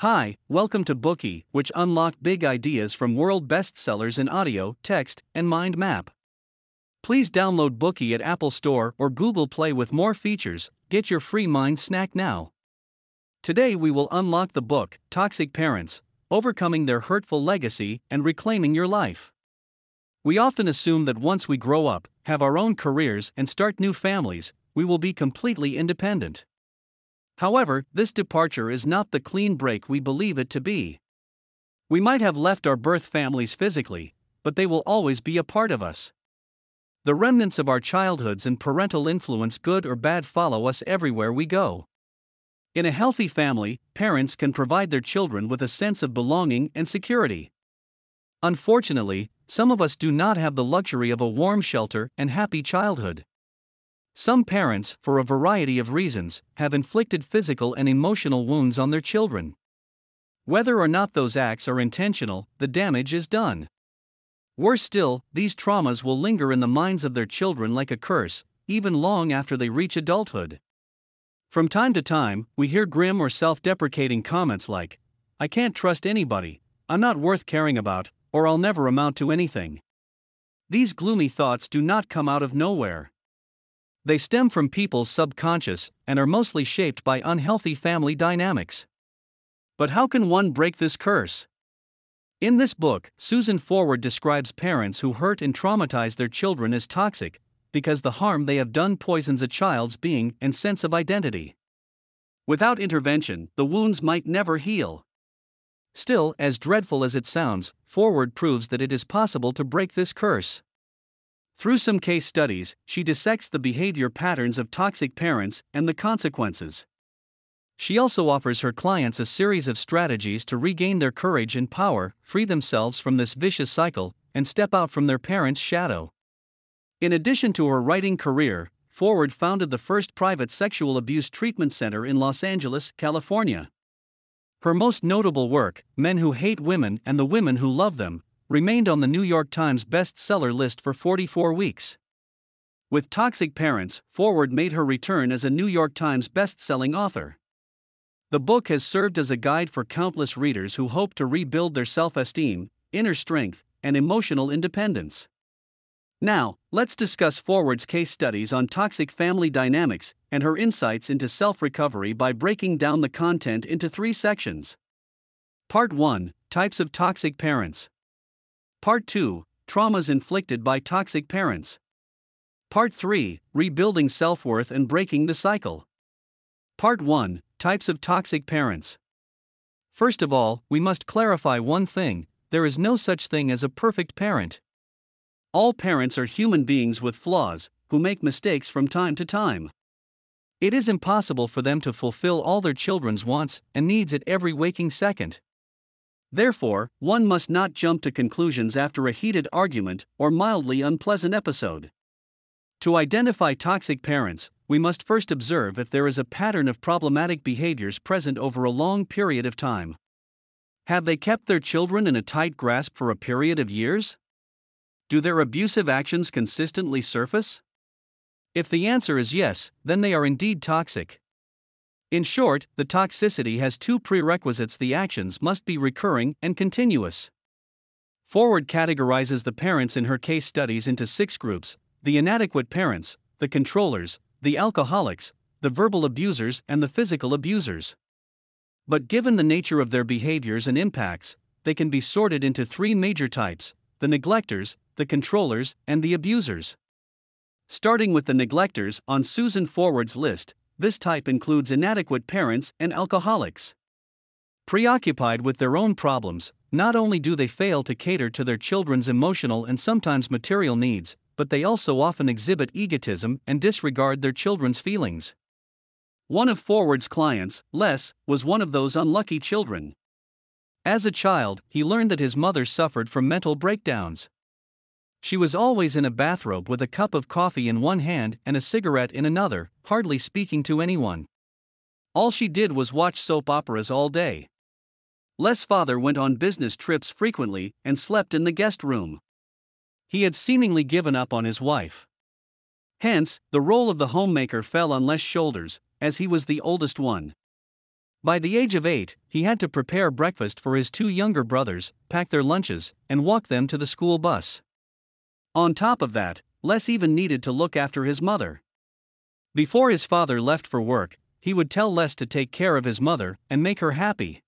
Hi, welcome to Bookey, which unlock big ideas from world bestsellers in audio, text, and mind map. Please download Bookey at Apple Store or Google Play with more features. Get your free mind snack now. Today we will unlock the book Toxic Parents Overcoming Their Hurtful Legacy and Reclaiming Your Life. We often assume that once we grow up, have our own careers, and start new families, we will be completely independent. However, this departure is not the clean break we believe it to be. We might have left our birth families physically, but they will always be a part of us. The remnants of our childhoods and parental influence, good or bad, follow us everywhere we go. In a healthy family, parents can provide their children with a sense of belonging and security. Unfortunately, some of us do not have the luxury of a warm shelter and happy childhood. Some parents, for a variety of reasons, have inflicted physical and emotional wounds on their children. Whether or not those acts are intentional, the damage is done. Worse still, these traumas will linger in the minds of their children like a curse, even long after they reach adulthood. From time to time, we hear grim or self deprecating comments like, I can't trust anybody, I'm not worth caring about, or I'll never amount to anything. These gloomy thoughts do not come out of nowhere. They stem from people's subconscious and are mostly shaped by unhealthy family dynamics. But how can one break this curse? In this book, Susan Forward describes parents who hurt and traumatize their children as toxic because the harm they have done poisons a child's being and sense of identity. Without intervention, the wounds might never heal. Still, as dreadful as it sounds, Forward proves that it is possible to break this curse. Through some case studies, she dissects the behavior patterns of toxic parents and the consequences. She also offers her clients a series of strategies to regain their courage and power, free themselves from this vicious cycle, and step out from their parents' shadow. In addition to her writing career, Forward founded the first private sexual abuse treatment center in Los Angeles, California. Her most notable work, Men Who Hate Women and the Women Who Love Them, remained on the New York Times bestseller list for 44 weeks. With Toxic Parents, Forward made her return as a New York Times best-selling author. The book has served as a guide for countless readers who hope to rebuild their self-esteem, inner strength, and emotional independence. Now, let's discuss Forward's case studies on toxic family dynamics and her insights into self-recovery by breaking down the content into 3 sections. Part 1: Types of toxic parents. Part 2 Traumas inflicted by toxic parents. Part 3 Rebuilding self worth and breaking the cycle. Part 1 Types of toxic parents. First of all, we must clarify one thing there is no such thing as a perfect parent. All parents are human beings with flaws, who make mistakes from time to time. It is impossible for them to fulfill all their children's wants and needs at every waking second. Therefore, one must not jump to conclusions after a heated argument or mildly unpleasant episode. To identify toxic parents, we must first observe if there is a pattern of problematic behaviors present over a long period of time. Have they kept their children in a tight grasp for a period of years? Do their abusive actions consistently surface? If the answer is yes, then they are indeed toxic. In short, the toxicity has two prerequisites the actions must be recurring and continuous. Forward categorizes the parents in her case studies into six groups the inadequate parents, the controllers, the alcoholics, the verbal abusers, and the physical abusers. But given the nature of their behaviors and impacts, they can be sorted into three major types the neglectors, the controllers, and the abusers. Starting with the neglectors on Susan Forward's list, this type includes inadequate parents and alcoholics. Preoccupied with their own problems, not only do they fail to cater to their children's emotional and sometimes material needs, but they also often exhibit egotism and disregard their children's feelings. One of Forward's clients, Les, was one of those unlucky children. As a child, he learned that his mother suffered from mental breakdowns. She was always in a bathrobe with a cup of coffee in one hand and a cigarette in another, hardly speaking to anyone. All she did was watch soap operas all day. Les' father went on business trips frequently and slept in the guest room. He had seemingly given up on his wife. Hence, the role of the homemaker fell on Les' shoulders, as he was the oldest one. By the age of eight, he had to prepare breakfast for his two younger brothers, pack their lunches, and walk them to the school bus. On top of that, Les even needed to look after his mother. Before his father left for work, he would tell Les to take care of his mother and make her happy.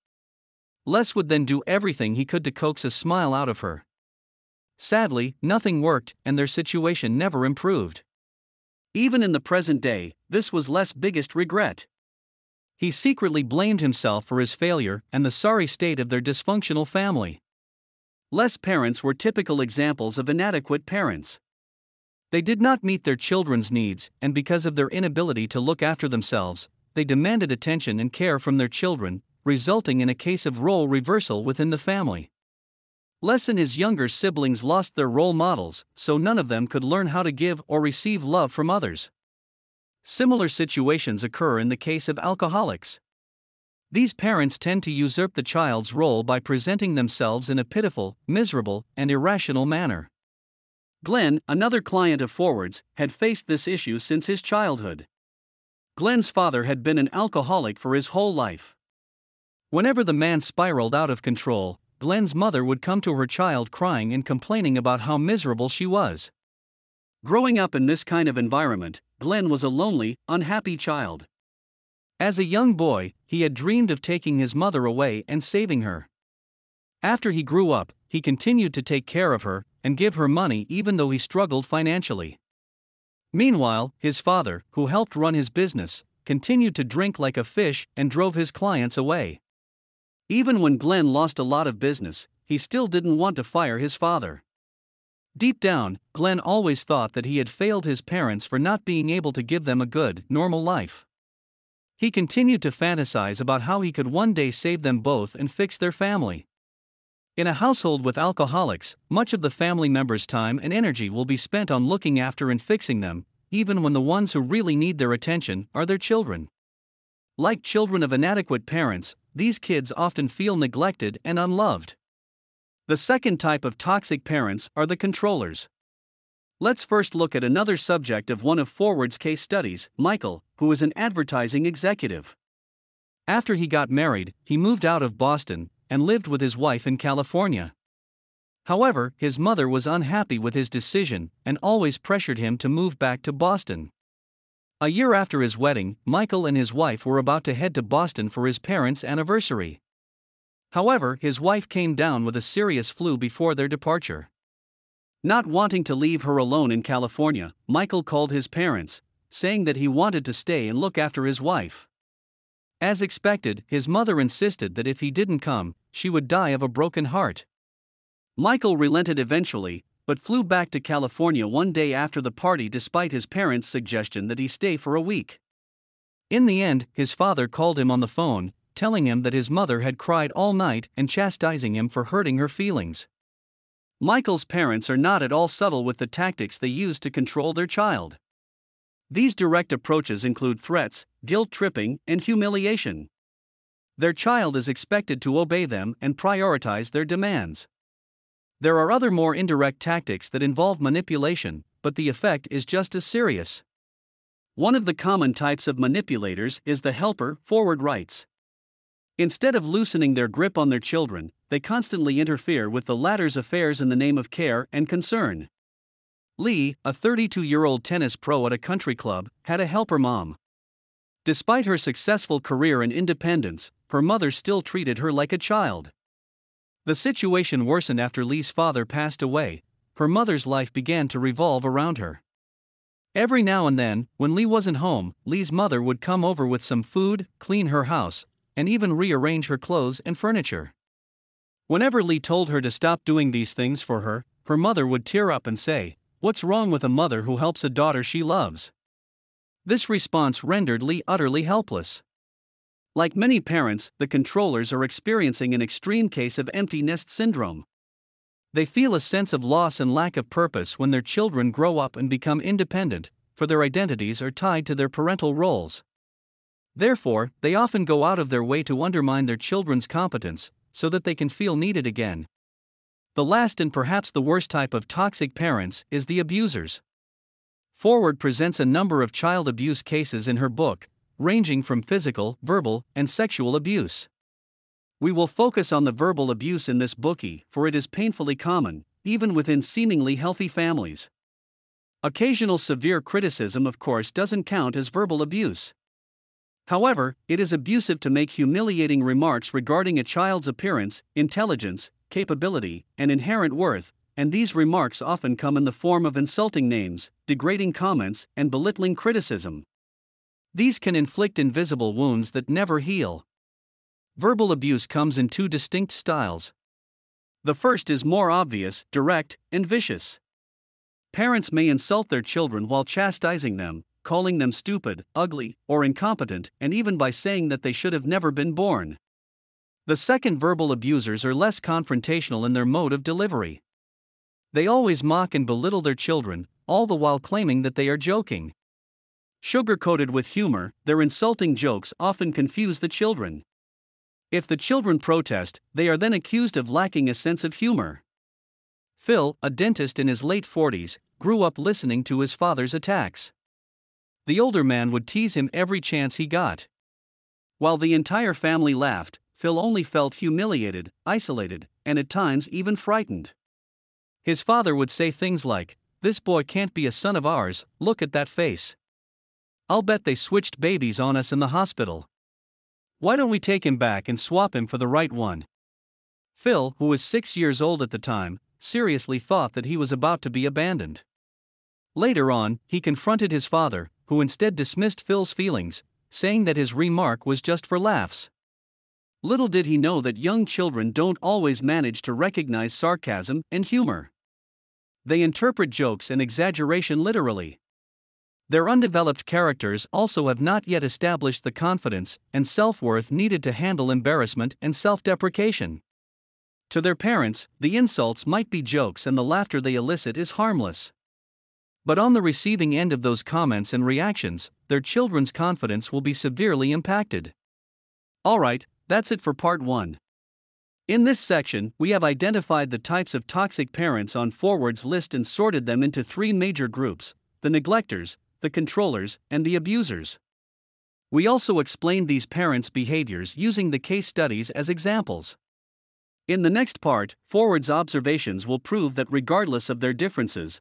Les would then do everything he could to coax a smile out of her. Sadly, nothing worked and their situation never improved. Even in the present day, this was Les' biggest regret. He secretly blamed himself for his failure and the sorry state of their dysfunctional family. Les' parents were typical examples of inadequate parents. They did not meet their children's needs, and because of their inability to look after themselves, they demanded attention and care from their children, resulting in a case of role reversal within the family. Les and his younger siblings lost their role models, so none of them could learn how to give or receive love from others. Similar situations occur in the case of alcoholics. These parents tend to usurp the child's role by presenting themselves in a pitiful, miserable, and irrational manner. Glenn, another client of Forward's, had faced this issue since his childhood. Glenn's father had been an alcoholic for his whole life. Whenever the man spiraled out of control, Glenn's mother would come to her child crying and complaining about how miserable she was. Growing up in this kind of environment, Glenn was a lonely, unhappy child. As a young boy, he had dreamed of taking his mother away and saving her. After he grew up, he continued to take care of her and give her money even though he struggled financially. Meanwhile, his father, who helped run his business, continued to drink like a fish and drove his clients away. Even when Glenn lost a lot of business, he still didn't want to fire his father. Deep down, Glenn always thought that he had failed his parents for not being able to give them a good, normal life. He continued to fantasize about how he could one day save them both and fix their family. In a household with alcoholics, much of the family members' time and energy will be spent on looking after and fixing them, even when the ones who really need their attention are their children. Like children of inadequate parents, these kids often feel neglected and unloved. The second type of toxic parents are the controllers. Let's first look at another subject of one of Forward's case studies, Michael, who is an advertising executive. After he got married, he moved out of Boston and lived with his wife in California. However, his mother was unhappy with his decision and always pressured him to move back to Boston. A year after his wedding, Michael and his wife were about to head to Boston for his parents' anniversary. However, his wife came down with a serious flu before their departure. Not wanting to leave her alone in California, Michael called his parents, saying that he wanted to stay and look after his wife. As expected, his mother insisted that if he didn't come, she would die of a broken heart. Michael relented eventually, but flew back to California one day after the party despite his parents' suggestion that he stay for a week. In the end, his father called him on the phone, telling him that his mother had cried all night and chastising him for hurting her feelings. Michael's parents are not at all subtle with the tactics they use to control their child. These direct approaches include threats, guilt tripping, and humiliation. Their child is expected to obey them and prioritize their demands. There are other more indirect tactics that involve manipulation, but the effect is just as serious. One of the common types of manipulators is the helper, forward writes. Instead of loosening their grip on their children, they constantly interfere with the latter's affairs in the name of care and concern. Lee, a 32 year old tennis pro at a country club, had a helper mom. Despite her successful career and independence, her mother still treated her like a child. The situation worsened after Lee's father passed away, her mother's life began to revolve around her. Every now and then, when Lee wasn't home, Lee's mother would come over with some food, clean her house, and even rearrange her clothes and furniture. Whenever Lee told her to stop doing these things for her, her mother would tear up and say, What's wrong with a mother who helps a daughter she loves? This response rendered Lee utterly helpless. Like many parents, the controllers are experiencing an extreme case of empty nest syndrome. They feel a sense of loss and lack of purpose when their children grow up and become independent, for their identities are tied to their parental roles. Therefore, they often go out of their way to undermine their children's competence so that they can feel needed again. The last and perhaps the worst type of toxic parents is the abusers. Forward presents a number of child abuse cases in her book, ranging from physical, verbal, and sexual abuse. We will focus on the verbal abuse in this Bookey, for it is painfully common, even within seemingly healthy families. Occasional severe criticism, of course, doesn't count as verbal abuse. However, it is abusive to make humiliating remarks regarding a child's appearance, intelligence, capability, and inherent worth, and these remarks often come in the form of insulting names, degrading comments, and belittling criticism. These can inflict invisible wounds that never heal. Verbal abuse comes in two distinct styles. The first is more obvious, direct, and vicious. Parents may insult their children while chastising them, calling them stupid, ugly, or incompetent, and even by saying that they should have never been born. The second verbal abusers are less confrontational in their mode of delivery. They always mock and belittle their children, all the while claiming that they are joking. Sugar coated with humor, their insulting jokes often confuse the children. If the children protest, they are then accused of lacking a sense of humor. Phil, a dentist in his late 40s, grew up listening to his father's attacks. The older man would tease him every chance he got. While the entire family laughed, Phil only felt humiliated, isolated, and at times even frightened. His father would say things like, This boy can't be a son of ours, look at that face. I'll bet they switched babies on us in the hospital. Why don't we take him back and swap him for the right one? Phil, who was six years old at the time, seriously thought that he was about to be abandoned. Later on, he confronted his father, who instead dismissed Phil's feelings, saying that his remark was just for laughs. Little did he know that young children don't always manage to recognize sarcasm and humor. They interpret jokes and exaggeration literally. Their undeveloped characters also have not yet established the confidence and self worth needed to handle embarrassment and self deprecation. To their parents, the insults might be jokes and the laughter they elicit is harmless. But on the receiving end of those comments and reactions, their children's confidence will be severely impacted. Alright, that's it for part 1. In this section, we have identified the types of toxic parents on Forward's list and sorted them into three major groups the neglectors, the controllers, and the abusers. We also explained these parents' behaviors using the case studies as examples. In the next part, Forward's observations will prove that regardless of their differences,